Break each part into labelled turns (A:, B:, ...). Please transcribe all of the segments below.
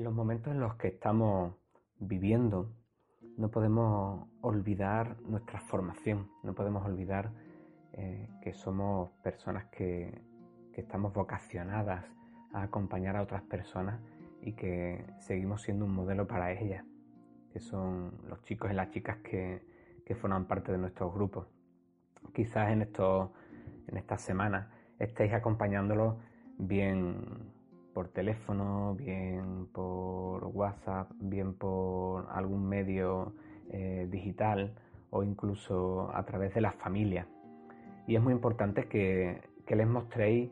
A: Los momentos en los que estamos viviendo, no podemos olvidar nuestra formación, no podemos olvidar eh, que somos personas que, que estamos vocacionadas a acompañar a otras personas y que seguimos siendo un modelo para ellas, que son los chicos y las chicas que, que forman parte de nuestros grupos. Quizás en, estos, en estas semanas estéis acompañándolos bien por teléfono, bien por WhatsApp, bien por algún medio eh, digital o incluso a través de las familias. Y es muy importante que, les mostréis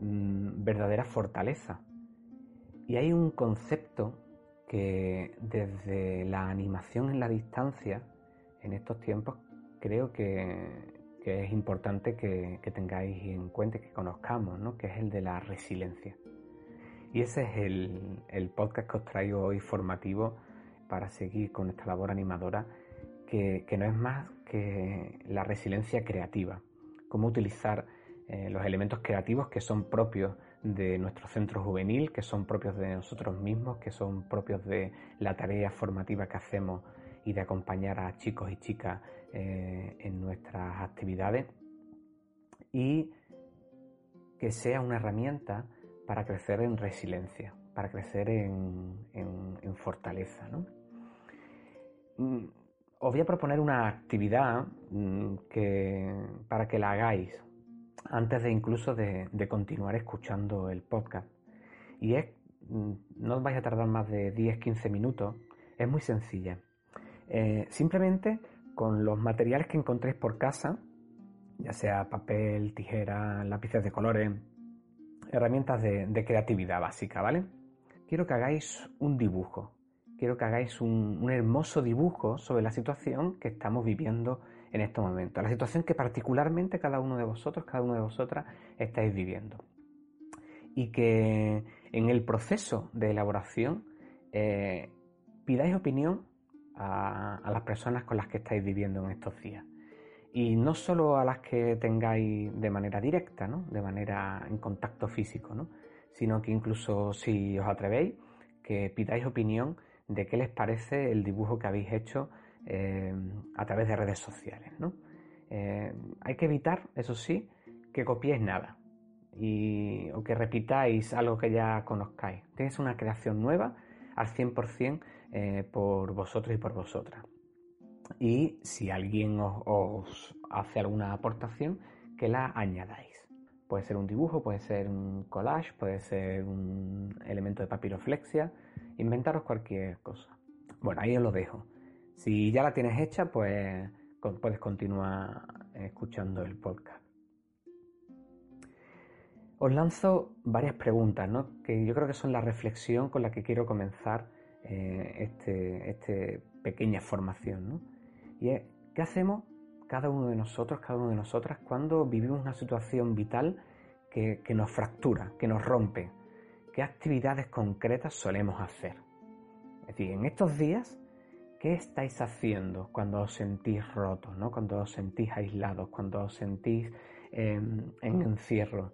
A: mm, verdadera fortaleza. Y hay un concepto que desde la animación en la distancia, en estos tiempos, creo que, es importante que, tengáis en cuenta, que conozcamos, ¿no? que es el de la resiliencia. Y ese es el, podcast que os traigo hoy formativo para seguir con esta labor animadora que, no es más que la resiliencia creativa, cómo utilizar eh, los elementos creativos que son propios de nuestro centro juvenil, que son propios de nosotros mismos, que son propios de la tarea formativa que hacemos y de acompañar a chicos y chicas eh, en nuestras actividades. Y que sea una herramienta para crecer en resiliencia, para crecer en, fortaleza. Mm, os voy a proponer una actividad mm, que, para que la hagáis antes de incluso de, continuar escuchando el podcast. Y es, mm, no os vais a tardar más de 10-15 minutos, es muy sencilla. Eh, simplemente con los materiales que encontréis por casa, ya sea papel, tijera, lápices de colores, herramientas de, creatividad básica, ¿vale? Quiero que hagáis un dibujo, quiero que hagáis un, hermoso dibujo sobre la situación que estamos viviendo en este momento, la situación que particularmente cada uno de vosotros, cada una de vosotras estáis viviendo. Y que en el proceso de elaboración eh, pidáis opinión a, a las personas con las que estáis viviendo en estos días. Y no solo a las que tengáis de manera directa, de manera en contacto físico, ¿no? sino que incluso si os atrevéis, que pidáis opinión de qué les parece el dibujo que habéis hecho eh, a través de redes sociales. Eh, hay que evitar, eso sí, que copiéis nada y, o que repitáis algo que ya conozcáis. Tenéis una creación nueva al 100% eh, por vosotros y por vosotras y si alguien os, hace alguna aportación, que la añadáis. Puede ser un dibujo, puede ser un collage, puede ser un elemento de papiroflexia, inventaros cualquier cosa. Bueno, ahí os lo dejo. Si ya la tienes hecha, pues puedes continuar escuchando el podcast. Os lanzo varias preguntas, ¿no? que yo creo que son la reflexión con la que quiero comenzar eh, este, este pequeña formación. ¿no? Y es, ¿qué hacemos cada uno de nosotros, cada una de nosotras, cuando vivimos una situación vital que, nos fractura, que nos rompe? ¿Qué actividades concretas solemos hacer? Es decir, en estos días, ¿qué estáis haciendo cuando os sentís rotos, ¿no? cuando os sentís aislados, cuando os sentís em, en encierro?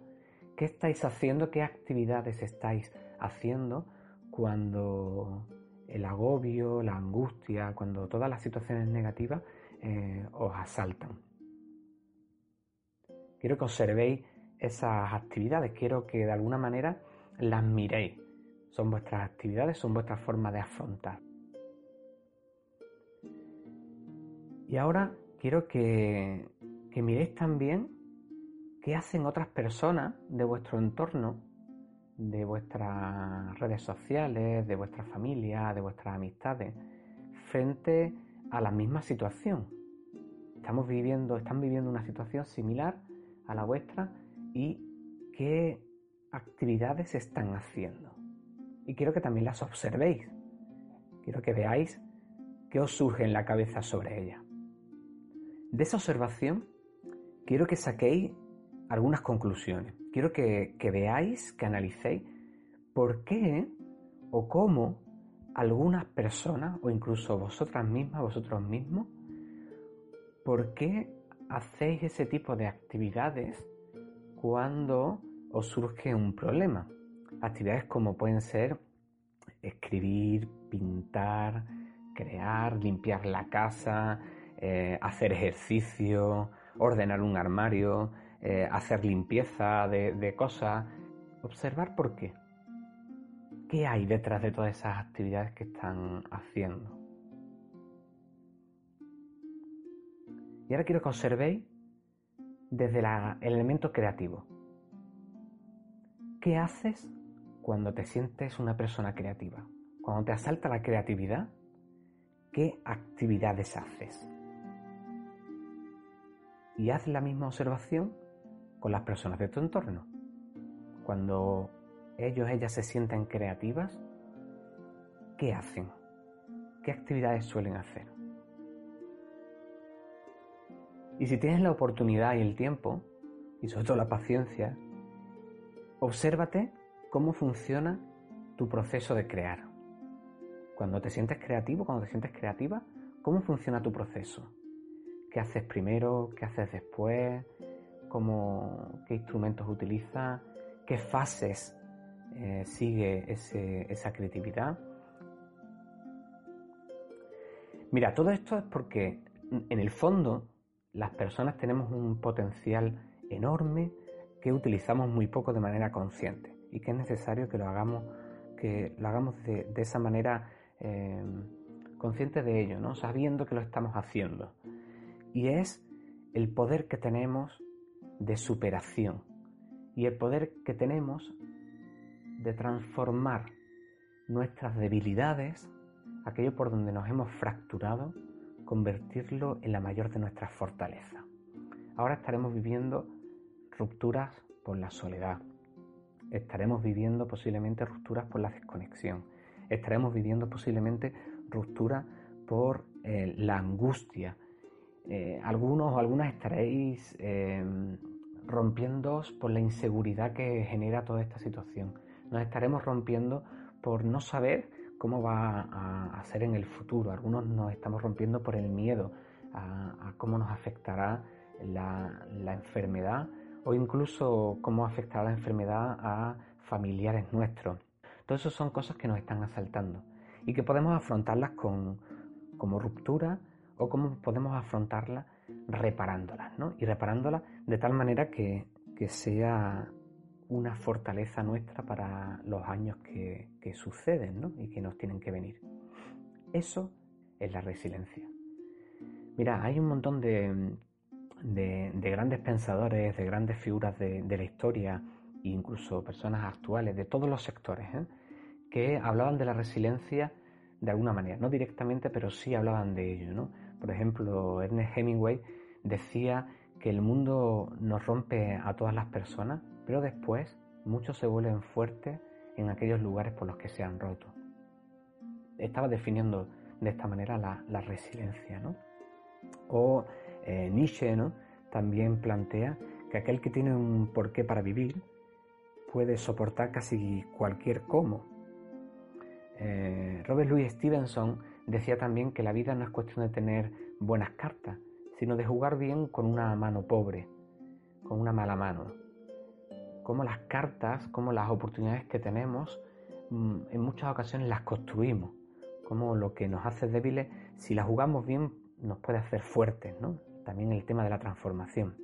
A: ¿Qué estáis haciendo? ¿Qué actividades estáis haciendo cuando el agobio, la angustia, cuando todas las situaciones negativas eh, os asaltan. Quiero que observéis esas actividades, quiero que de alguna manera las miréis. Son vuestras actividades, son vuestra forma de afrontar. Y ahora quiero que, que miréis también qué hacen otras personas de vuestro entorno de vuestras redes sociales, de vuestra familia, de vuestras amistades, frente a la misma situación. Estamos viviendo, están viviendo una situación similar a la vuestra y qué actividades están haciendo. Y quiero que también las observéis. Quiero que veáis qué os surge en la cabeza sobre ella. De esa observación, quiero que saquéis algunas conclusiones. Quiero que, veáis, que analicéis por qué o cómo algunas personas, o incluso vosotras mismas, vosotros mismos, por qué hacéis ese tipo de actividades cuando os surge un problema. Actividades como pueden ser escribir, pintar, crear, limpiar la casa, eh, hacer ejercicio, ordenar un armario, eh, hacer limpieza de, de cosas, observar por qué. ¿Qué hay detrás de todas esas actividades que están haciendo? Y ahora quiero que observéis desde el elemento creativo. ¿Qué haces cuando te sientes una persona creativa? Cuando te asalta la creatividad, ¿qué actividades haces? Y haz la misma observación con las personas de tu entorno. Cuando ellos, ellas se sienten creativas, ¿qué hacen? ¿Qué actividades suelen hacer? Y si tienes la oportunidad y el tiempo, y sobre todo la paciencia, obsérvate cómo funciona tu proceso de crear. Cuando te sientes creativo, cuando te sientes creativa, ¿cómo funciona tu proceso? ¿Qué haces primero? ¿Qué haces después? ¿Cómo, ¿Qué instrumentos utilizas? ¿Qué fases eh, sigue esa creatividad? Mira, todo esto es porque en el fondo las personas tenemos un potencial enorme que utilizamos muy poco de manera consciente y que es necesario que lo hagamos, que lo hagamos de, esa manera eh, consciente de ello, ¿no? sabiendo que lo estamos haciendo. Y es el poder que tenemos de superación y el poder que tenemos de transformar nuestras debilidades, aquello por donde nos hemos fracturado, convertirlo en la mayor de nuestras fortalezas. Ahora estaremos viviendo rupturas por la soledad. Estaremos viviendo posiblemente rupturas por la desconexión. Estaremos viviendo posiblemente rupturas por eh, la angustia. Eh, algunos o algunas estaréis eh, rompiendo por la inseguridad que genera toda esta situación. Nos estaremos rompiendo por no saber cómo va a, ser en el futuro. Algunos nos estamos rompiendo por el miedo a, cómo nos afectará la, enfermedad o incluso cómo afectará la enfermedad a familiares nuestros. Todo eso son cosas que nos están asaltando y que podemos afrontarlas con, como ruptura o como podemos afrontarlas reparándolas, ¿no? Y reparándolas de tal manera que, que sea una fortaleza nuestra para los años que, suceden ¿no? y que nos tienen que venir. Eso es la resiliencia. Mira, hay un montón de, grandes pensadores, de grandes figuras de, la historia, incluso personas actuales de todos los sectores, ¿eh? que hablaban de la resiliencia de alguna manera, no directamente, pero sí hablaban de ello. ¿no? Por ejemplo, Ernest Hemingway decía que el mundo nos rompe a todas las personas, pero después muchos se vuelven fuertes en aquellos lugares por los que se han roto. Estaba definiendo de esta manera la, resiliencia, ¿no? O eh, Nietzsche, ¿no? También plantea que aquel que tiene un porqué para vivir puede soportar casi cualquier cómo. Eh, Robert Louis Stevenson decía también que la vida no es cuestión de tener buenas cartas, sino de jugar bien con una mano pobre, con una mala mano cómo las cartas, cómo las oportunidades que tenemos, mm, en muchas ocasiones las construimos, cómo lo que nos hace débiles, si las jugamos bien, nos puede hacer fuertes, ¿no? También el tema de la transformación.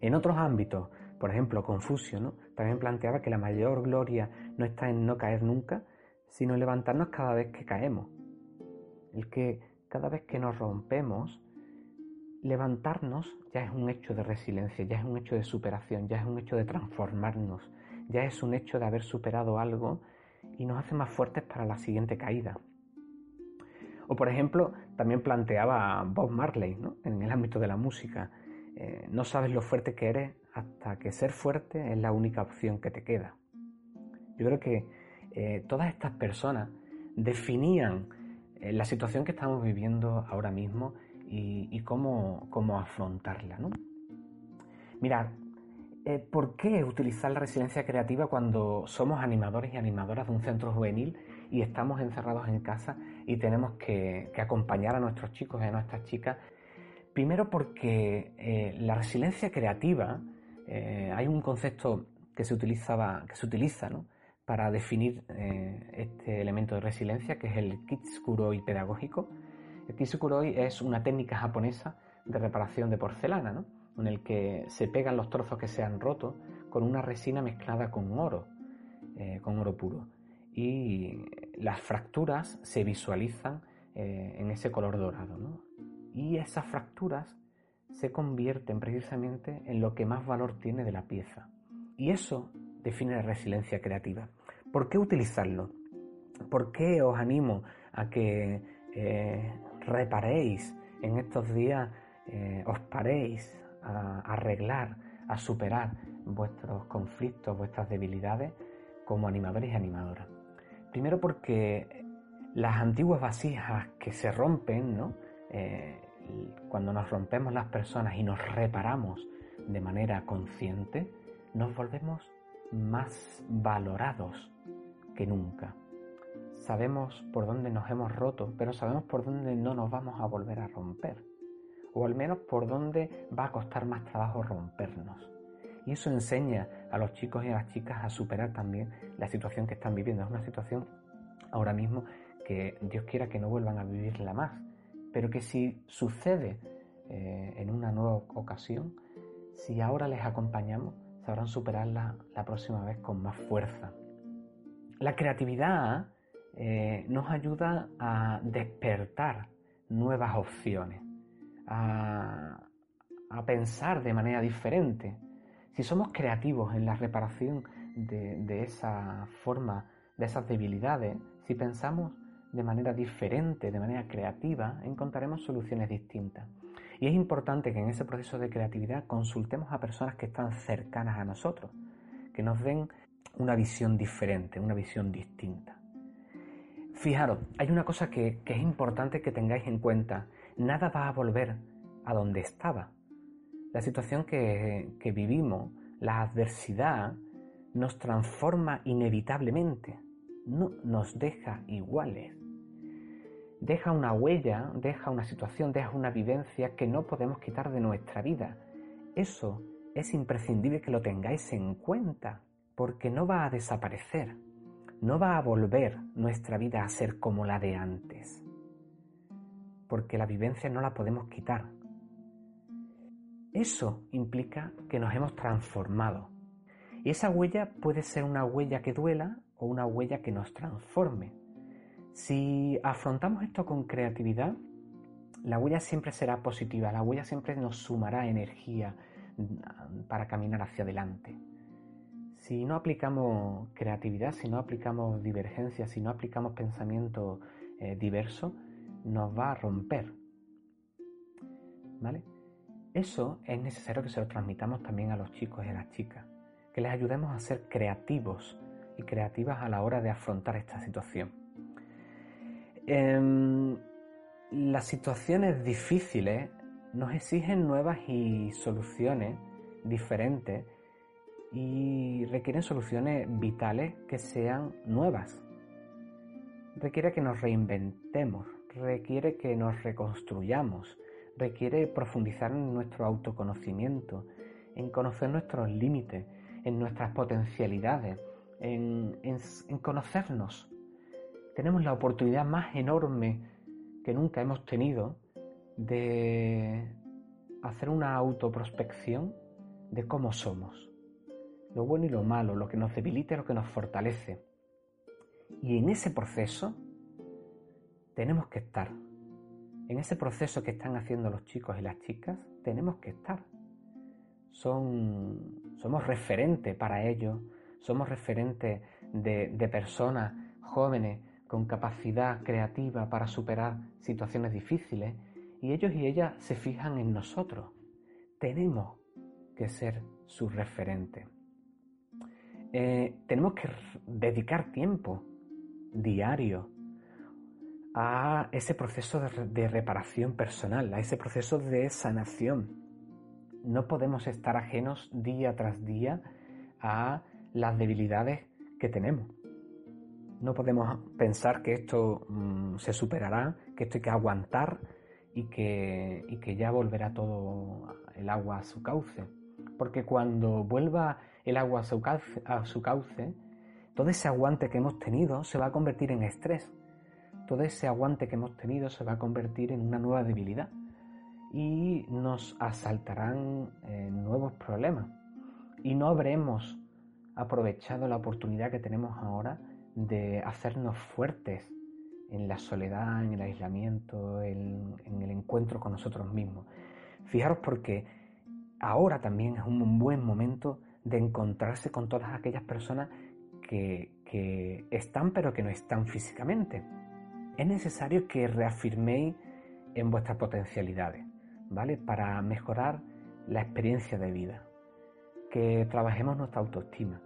A: En otros ámbitos, por ejemplo, Confucio, ¿no? También planteaba que la mayor gloria no está en no caer nunca, sino en levantarnos cada vez que caemos. El que cada vez que nos rompemos, levantarnos ya es un hecho de resiliencia, ya es un hecho de superación, ya es un hecho de transformarnos, ya es un hecho de haber superado algo y nos hace más fuertes para la siguiente caída. O por ejemplo, también planteaba Bob Marley en el ámbito de la música, eh, no sabes lo fuerte que eres hasta que ser fuerte es la única opción que te queda. Yo creo que eh, todas estas personas definían la situación que estamos viviendo ahora mismo y, cómo, afrontarla. ¿no? Mirad, eh, ¿por qué utilizar la resiliencia creativa cuando somos animadores y animadoras de un centro juvenil y estamos encerrados en casa y tenemos que, acompañar a nuestros chicos y a nuestras chicas? Primero porque eh, la resiliencia creativa, eh, hay un concepto que se, utilizaba, que se utiliza para definir este elemento de resiliencia que es el Kitsukuroi pedagógico. El Kitsukuroi es una técnica japonesa de reparación de porcelana, ¿no? en el que se pegan los trozos que se han roto con una resina mezclada con oro, eh, con oro puro. Y las fracturas se visualizan eh, en ese color dorado. ¿no? Y esas fracturas se convierten precisamente en lo que más valor tiene de la pieza. Y eso define la resiliencia creativa. ¿Por qué utilizarlo? ¿Por qué os animo a que eh, reparéis en estos días, eh, os paréis a arreglar, a superar vuestros conflictos, vuestras debilidades como animadores y animadoras? Primero porque las antiguas vasijas que se rompen, ¿no? Eh, cuando nos rompemos las personas y nos reparamos de manera consciente, nos volvemos más valorados que nunca. Sabemos por dónde nos hemos roto, pero sabemos por dónde no nos vamos a volver a romper. O al menos por dónde va a costar más trabajo rompernos. Y eso enseña a los chicos y a las chicas a superar también la situación que están viviendo. Es una situación ahora mismo que Dios quiera que no vuelvan a vivirla más pero que si sucede eh, en una nueva ocasión, si ahora les acompañamos, sabrán superarla la próxima vez con más fuerza. La creatividad eh, nos ayuda a despertar nuevas opciones, a, pensar de manera diferente. Si somos creativos en la reparación de esa forma, de esas debilidades, si pensamos de manera diferente, de manera creativa, encontraremos soluciones distintas. Y es importante que en ese proceso de creatividad consultemos a personas que están cercanas a nosotros, que nos den una visión diferente, una visión distinta. Fijaros, hay una cosa que, es importante que tengáis en cuenta. Nada va a volver a donde estaba. La situación que, que vivimos, la adversidad, nos transforma inevitablemente, no nos deja iguales deja una huella, deja una situación, deja una vivencia que no podemos quitar de nuestra vida. Eso es imprescindible que lo tengáis en cuenta, porque no va a desaparecer, no va a volver nuestra vida a ser como la de antes, porque la vivencia no la podemos quitar. Eso implica que nos hemos transformado. Y esa huella puede ser una huella que duela o una huella que nos transforme. Si afrontamos esto con creatividad, la huella siempre será positiva, la huella siempre nos sumará energía mm, para caminar hacia adelante. Si no aplicamos creatividad, si no aplicamos divergencia, si no aplicamos pensamiento eh, diverso, nos va a romper. ¿Vale? Eso es necesario que se lo transmitamos también a los chicos y a las chicas, que les ayudemos a ser creativos y creativas a la hora de afrontar esta situación. Em, las situaciones difíciles nos exigen nuevas y soluciones diferentes y requieren soluciones vitales que sean nuevas. Requiere que nos reinventemos, requiere que nos reconstruyamos, requiere profundizar en nuestro autoconocimiento, en conocer nuestros límites, en nuestras potencialidades, en conocernos tenemos la oportunidad más enorme que nunca hemos tenido de hacer una autoprospección de cómo somos, lo bueno y lo malo, lo que nos debilita y lo que nos fortalece. Y en ese proceso tenemos que estar. En ese proceso que están haciendo los chicos y las chicas, tenemos que estar. Son, somos referentes para ellos, somos referentes de personas jóvenes con capacidad creativa para superar situaciones difíciles y ellos y ellas se fijan en nosotros. Tenemos que ser su referente. Eh, tenemos que dedicar tiempo diario a ese proceso de reparación personal, a ese proceso de sanación. No podemos estar ajenos día tras día a las debilidades que tenemos. No podemos pensar que esto mm, se superará, que esto hay que aguantar y que, que ya volverá todo el agua a su cauce. Porque cuando vuelva el agua a su cauce, todo ese aguante que hemos tenido se va a convertir en estrés. Todo ese aguante que hemos tenido se va a convertir en una nueva debilidad y nos asaltarán eh, nuevos problemas. Y no habremos aprovechado la oportunidad que tenemos ahora de hacernos fuertes en la soledad, en el aislamiento, en, el encuentro con nosotros mismos. Fijaros porque ahora también es un buen momento de encontrarse con todas aquellas personas que, que están pero que no están físicamente. Es necesario que reafirméis en vuestras potencialidades, ¿vale? Para mejorar la experiencia de vida. Que trabajemos nuestra autoestima,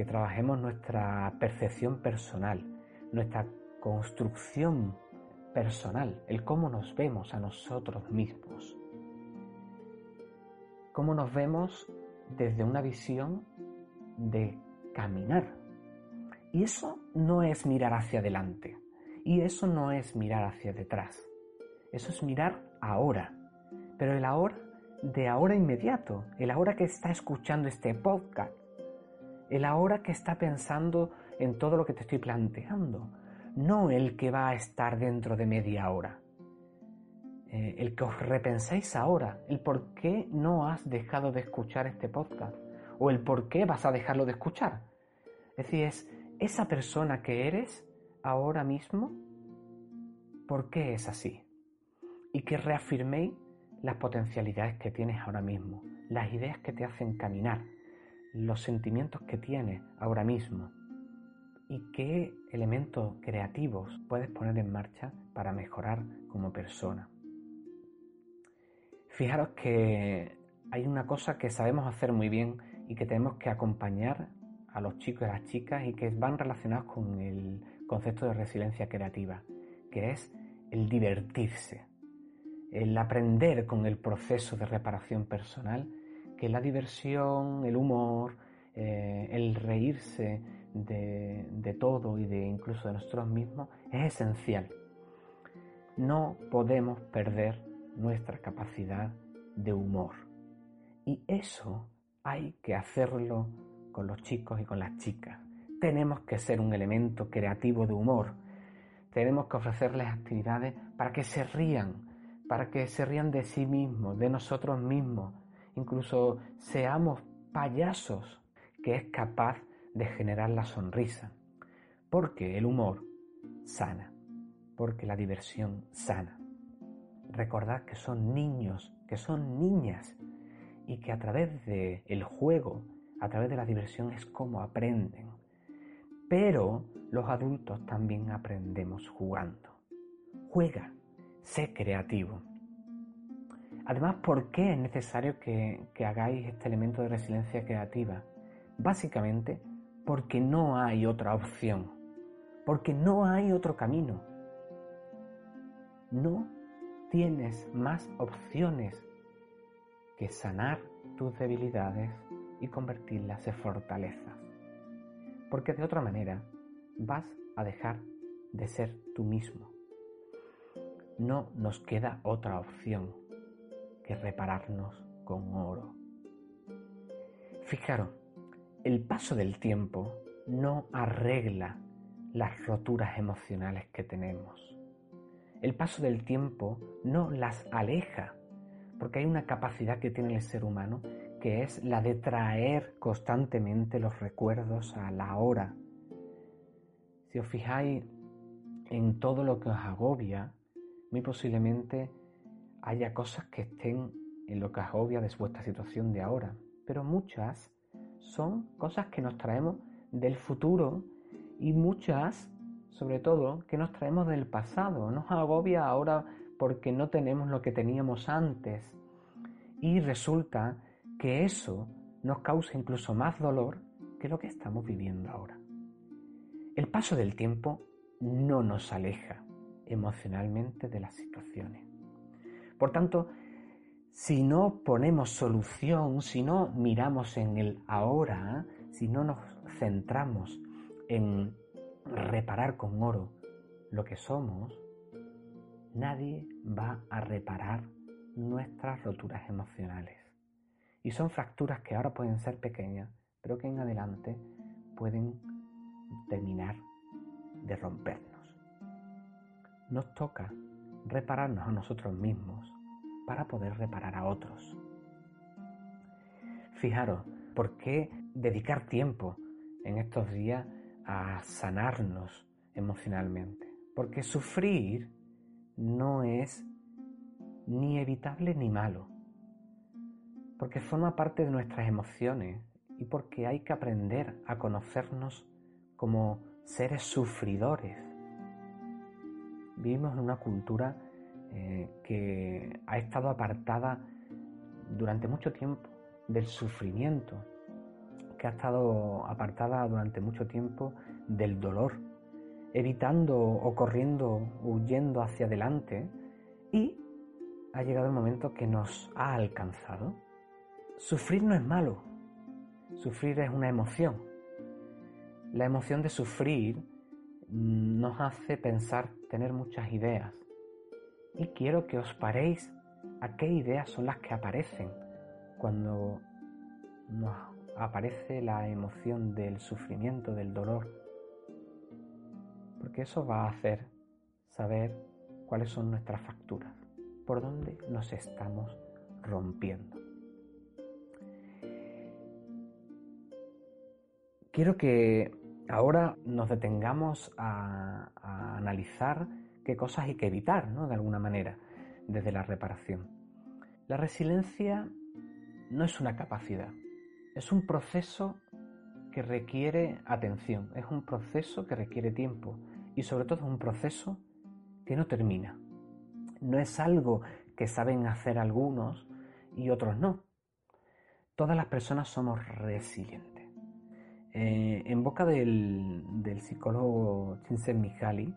A: que trabajemos nuestra percepción personal, nuestra construcción personal, el cómo nos vemos a nosotros mismos. Cómo nos vemos desde una visión de caminar. Y eso no es mirar hacia adelante. Y eso no es mirar hacia detrás. Eso es mirar ahora. Pero el ahora de ahora inmediato. El ahora que está escuchando este podcast. El ahora que está pensando en todo lo que te estoy planteando no el que va a estar dentro de media hora. Eh, el que os repenséis ahora, el por qué no has dejado de escuchar este podcast o el por qué vas a dejarlo de escuchar. Es decir, es esa persona que eres ahora mismo, ¿por qué es así? Y que reafirméis las potencialidades que tienes ahora mismo, las ideas que te hacen caminar, los sentimientos que tienes ahora mismo, y qué elementos creativos puedes poner en marcha para mejorar como persona. Fijaros que hay una cosa que sabemos hacer muy bien y que tenemos que acompañar a los chicos y a las chicas y que van relacionados con el concepto de resiliencia creativa, que es el divertirse, el aprender con el proceso de reparación personal, que la diversión, el humor, eh, el reírse, de, todo y de incluso de nosotros mismos es esencial. No podemos perder nuestra capacidad de humor. Y eso hay que hacerlo con los chicos y con las chicas. Tenemos que ser un elemento creativo de humor. Tenemos que ofrecerles actividades para que se rían, para que se rían de sí mismos, de nosotros mismos. Incluso seamos payasos, que es capaz de generar la sonrisa, porque el humor sana, porque la diversión sana. Recordad que son niños, que son niñas y que a través del el juego, a través de la diversión es como aprenden. Pero los adultos también aprendemos jugando. Juega, sé creativo. Además, ¿por qué es necesario que, hagáis este elemento de resiliencia creativa? Básicamente porque no hay otra opción, porque no hay otro camino. No tienes más opciones que sanar tus debilidades y convertirlas en fortalezas. Porque de otra manera vas a dejar de ser tú mismo. No nos queda otra opción repararnos con oro. Fijaros, el paso del tiempo no arregla las roturas emocionales que tenemos. El paso del tiempo no las aleja, porque hay una capacidad que tiene el ser humano que es la de traer constantemente los recuerdos a la hora. Si os fijáis en todo lo que os agobia, muy posiblemente haya cosas que estén en lo que agobia de vuestra situación de ahora, pero muchas son cosas que nos traemos del futuro y muchas, sobre todo, que nos traemos del pasado. Nos agobia ahora porque no tenemos lo que teníamos antes. Y resulta que eso nos causa incluso más dolor que lo que estamos viviendo ahora. El paso del tiempo no nos aleja emocionalmente de las situaciones. Por tanto, si no ponemos solución, si no miramos en el ahora, si no nos centramos en reparar con oro lo que somos, nadie va a reparar nuestras roturas emocionales. Y son fracturas que ahora pueden ser pequeñas, pero que en adelante pueden terminar de rompernos. Nos toca repararnos a nosotros mismos para poder reparar a otros. Fijaros, ¿por qué dedicar tiempo en estos días a sanarnos emocionalmente? Porque sufrir no es ni evitable ni malo, porque forma parte de nuestras emociones y porque hay que aprender a conocernos como seres sufridores. Vivimos en una cultura eh, que ha estado apartada durante mucho tiempo del sufrimiento, que ha estado apartada durante mucho tiempo del dolor, evitando o corriendo, huyendo hacia adelante y ha llegado el momento que nos ha alcanzado. Sufrir no es malo, sufrir es una emoción. La emoción de sufrir nos hace pensar, tener muchas ideas. Y quiero que os paréis a qué ideas son las que aparecen cuando nos aparece la emoción del sufrimiento, del dolor. Porque eso va a hacer saber cuáles son nuestras facturas, por dónde nos estamos rompiendo. Quiero que ahora nos detengamos a, analizar qué cosas hay que evitar, ¿no? De alguna manera, desde la reparación. La resiliencia no es una capacidad, es un proceso que requiere atención, es un proceso que requiere tiempo y sobre todo es un proceso que no termina. No es algo que saben hacer algunos y otros no. Todas las personas somos resilientes. Eh, en boca del, psicólogo Csikszentmihalyi,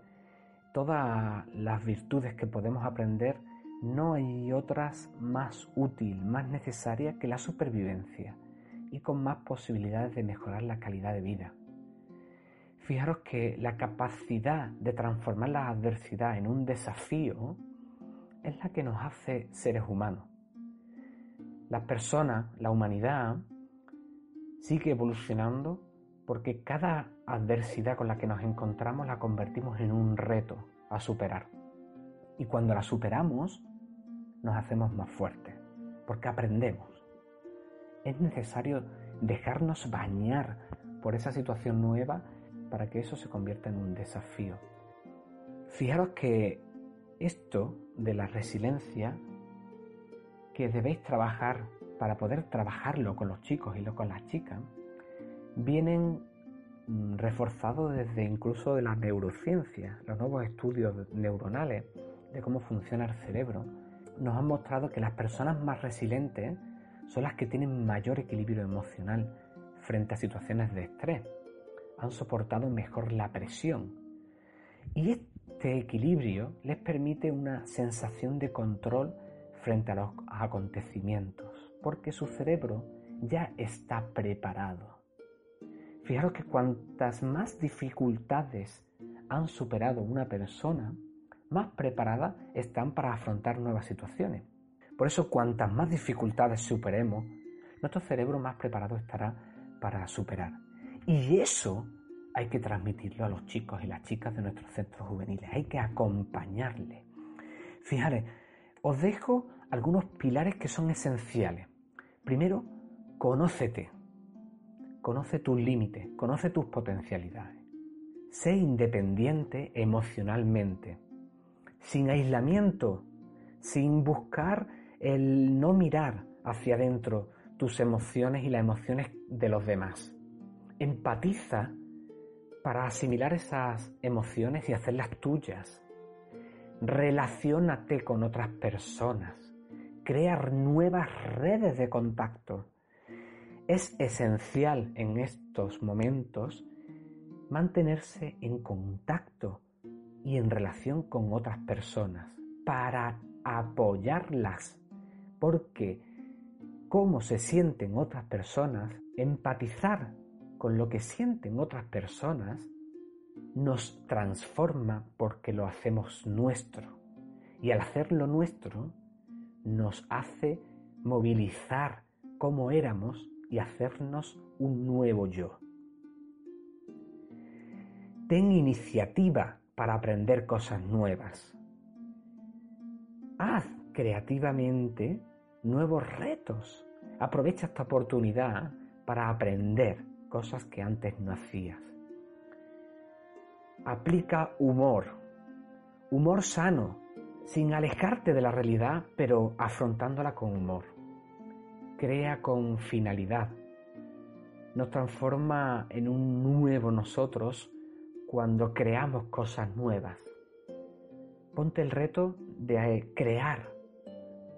A: todas las virtudes que podemos aprender no hay otras más útil, más necesaria que la supervivencia y con más posibilidades de mejorar la calidad de vida. Fijaros que la capacidad de transformar la adversidad en un desafío es la que nos hace seres humanos. Las personas, la humanidad, sigue evolucionando porque cada adversidad con la que nos encontramos la convertimos en un reto a superar. Y cuando la superamos, nos hacemos más fuertes, porque aprendemos. Es necesario dejarnos bañar por esa situación nueva para que eso se convierta en un desafío. Fijaros que esto de la resiliencia que debéis trabajar para poder trabajarlo con los chicos y con las chicas, vienen mm, reforzados desde incluso de la neurociencia, los nuevos estudios neuronales de cómo funciona el cerebro, nos han mostrado que las personas más resilientes son las que tienen mayor equilibrio emocional frente a situaciones de estrés. Han soportado mejor la presión. Y este equilibrio les permite una sensación de control frente a los acontecimientos, porque su cerebro ya está preparado. Fijaros que cuantas más dificultades han superado una persona, más preparadas están para afrontar nuevas situaciones. Por eso, cuantas más dificultades superemos, nuestro cerebro más preparado estará para superar. Y eso hay que transmitirlo a los chicos y las chicas de nuestros centros juveniles. Hay que acompañarles. Fijaros, os dejo algunos pilares que son esenciales. Primero, conócete. Conoce tus límites, conoce tus potencialidades. Sé independiente emocionalmente sin aislamiento, sin buscar el no mirar hacia adentro tus emociones y las emociones de los demás. Empatiza para asimilar esas emociones y hacerlas tuyas. Relaciónate con otras personas. Crea nuevas redes de contacto. Es esencial en estos momentos mantenerse en contacto y en relación con otras personas para apoyarlas, porque cómo se sienten otras personas, empatizar con lo que sienten otras personas, nos transforma porque lo hacemos nuestro. Y al hacerlo nuestro, nos hace movilizar cómo éramos y hacernos un nuevo yo. ten iniciativa para aprender cosas nuevas. Haz creativamente nuevos retos. Aprovecha esta oportunidad para aprender cosas que antes no hacías. Aplica humor, humor sano, sin alejarte de la realidad, pero afrontándola con humor. Crea con finalidad. Nos transforma en un nuevo nosotros cuando creamos cosas nuevas. Ponte el reto de crear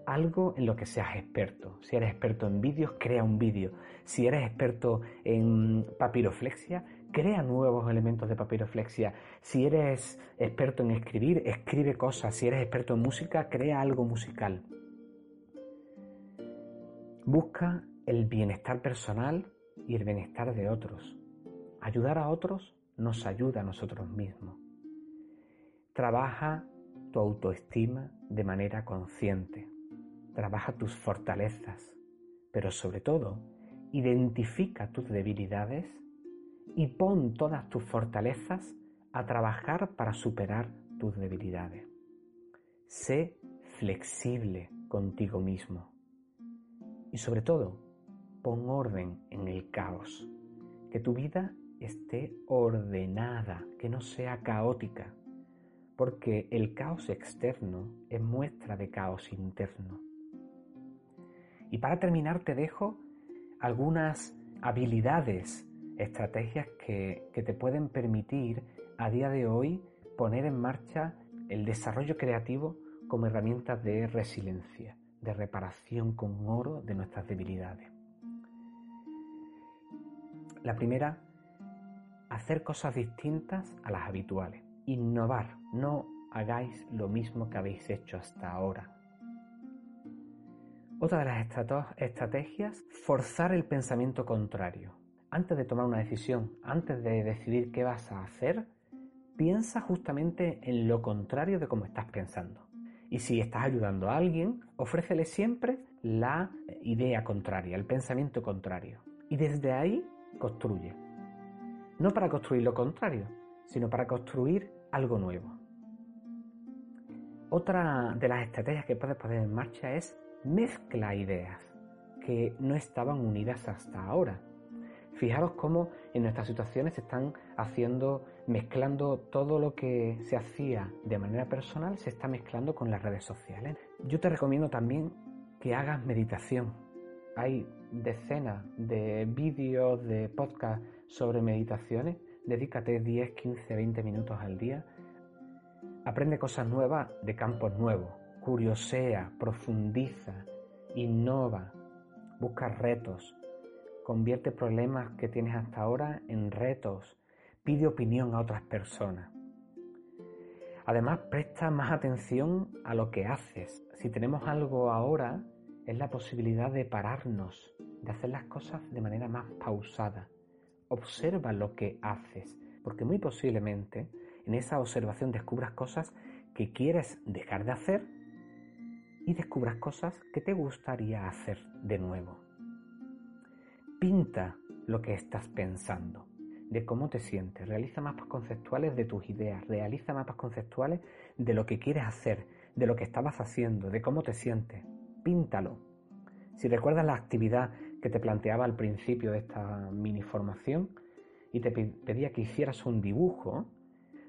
A: algo en lo que seas experto. Si eres experto en vídeos, crea un vídeo. Si eres experto en papiroflexia, crea nuevos elementos de papiroflexia. Si eres experto en escribir, escribe cosas. Si eres experto en música, crea algo musical. Busca el bienestar personal y el bienestar de otros. Ayudar a otros nos ayuda a nosotros mismos. Trabaja tu autoestima de manera consciente. Trabaja tus fortalezas, pero sobre todo, identifica tus debilidades y pon todas tus fortalezas a trabajar para superar tus debilidades. Sé flexible contigo mismo. Y sobre todo, pon orden en el caos. Que tu vida esté ordenada, que no sea caótica, porque el caos externo es muestra de caos interno. Y para terminar te dejo algunas habilidades estrategias que, te pueden permitir a día de hoy poner en marcha el desarrollo creativo como herramienta de resiliencia, de reparación con oro de nuestras debilidades. La primera, hacer cosas distintas a las habituales. Innovar, no hagáis lo mismo que habéis hecho hasta ahora. Otra de las estrategias, forzar el pensamiento contrario antes de tomar una decisión, antes de decidir qué vas a hacer, piensa justamente en lo contrario de cómo estás pensando. Y si estás ayudando a alguien, ofrécele siempre la idea contraria, el pensamiento contrario. Y desde ahí construye. No para construir lo contrario, sino para construir algo nuevo. Otra de las estrategias que puedes poner en marcha es mezcla ideas que no estaban unidas hasta ahora Fijaros cómo en nuestras situaciones se están haciendo, mezclando todo lo que se hacía de manera personal, se está mezclando con las redes sociales. Yo te recomiendo también que hagas meditación. Hay decenas de vídeos, de podcasts sobre meditaciones. Dedícate 10, 15, 20 minutos al día. Aprende cosas nuevas de campos nuevos. Curiosea, profundiza, innova, busca retos, Convierte problemas que tienes hasta ahora en retos. Pide opinión a otras personas. Además, presta más atención a lo que haces. Si tenemos algo ahora, es la posibilidad de pararnos, de hacer las cosas de manera más pausada. Observa lo que haces, porque muy posiblemente en esa observación descubras cosas que quieres dejar de hacer y descubras cosas que te gustaría hacer de nuevo. Pinta lo que estás pensando, de cómo te sientes. Realiza mapas conceptuales de tus ideas, realiza mapas conceptuales de lo que quieres hacer, de lo que estabas haciendo, de cómo te sientes. Píntalo. Si recuerdas la actividad que te planteaba al principio de esta mini formación y te pedía que hicieras un dibujo,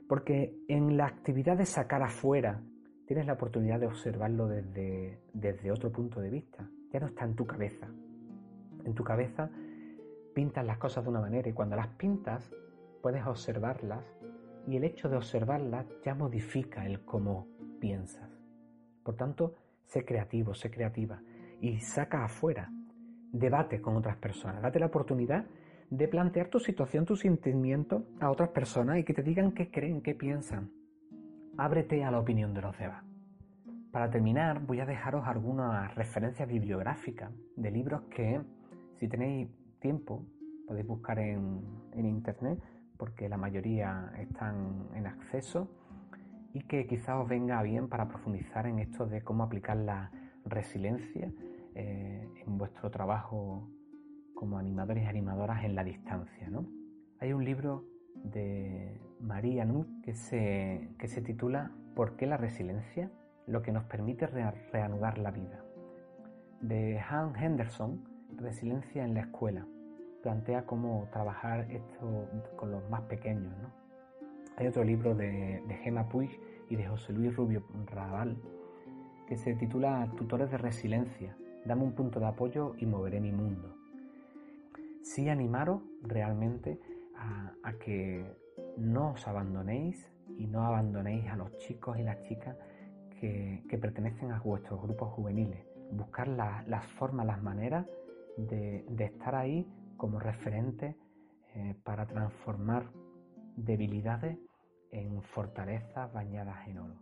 A: porque en la actividad de sacar afuera tienes la oportunidad de observarlo desde, desde otro punto de vista. Ya no está en tu cabeza. En tu cabeza pintas las cosas de una manera y cuando las pintas puedes observarlas y el hecho de observarlas ya modifica el cómo piensas. Por tanto, sé creativo, sé creativa y saca afuera, debate con otras personas, date la oportunidad de plantear tu situación, tu sentimiento a otras personas y que te digan qué creen, qué piensan. Ábrete a la opinión de los demás. Para terminar, voy a dejaros algunas referencias bibliográficas de libros que, si tenéis tiempo podéis buscar en, internet porque la mayoría están en acceso y que quizás os venga bien para profundizar en esto de cómo aplicar la resiliencia eh, en vuestro trabajo como animadores y animadoras en la distancia. ¿no? Hay un libro de María Nut que se, que se titula ¿Por qué la resiliencia? Lo que nos permite reanudar la vida. De Han Henderson, Resiliencia en la escuela. Plantea cómo trabajar esto con los más pequeños. Hay otro libro de, de Gemma Puig y de José Luis Rubio Raval que se titula Tutores de Resiliencia. Dame un punto de apoyo y moveré mi mundo. Sí animaros realmente a, que no os abandonéis y no abandonéis a los chicos y las chicas que, pertenecen a vuestros grupos juveniles. Buscar las formas, las maneras de, estar ahí como referente eh, para transformar debilidades en fortalezas bañadas en oro.